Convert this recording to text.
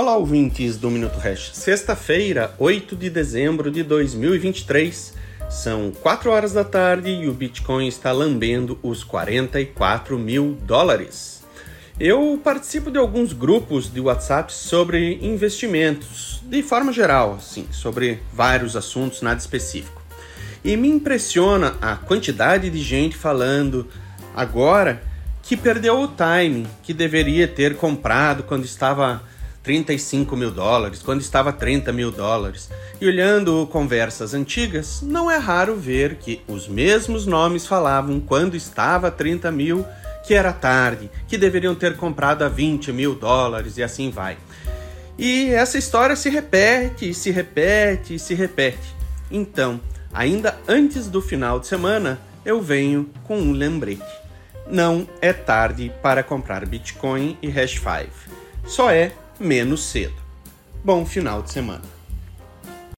Olá, ouvintes do Minuto Hash. Sexta-feira, 8 de dezembro de 2023. São 4 horas da tarde e o Bitcoin está lambendo os 44 mil dólares. Eu participo de alguns grupos de WhatsApp sobre investimentos, de forma geral, assim, sobre vários assuntos, nada específico. E me impressiona a quantidade de gente falando agora que perdeu o time, que deveria ter comprado quando estava 35 mil dólares, quando estava 30 mil dólares. E olhando conversas antigas, não é raro ver que os mesmos nomes falavam quando estava 30 mil que era tarde, que deveriam ter comprado a 20 mil dólares e assim vai. E essa história se repete, se repete, se repete. Então, ainda antes do final de semana, eu venho com um lembrete. Não é tarde para comprar Bitcoin e Hash 5. Só é menos cedo. Bom final de semana.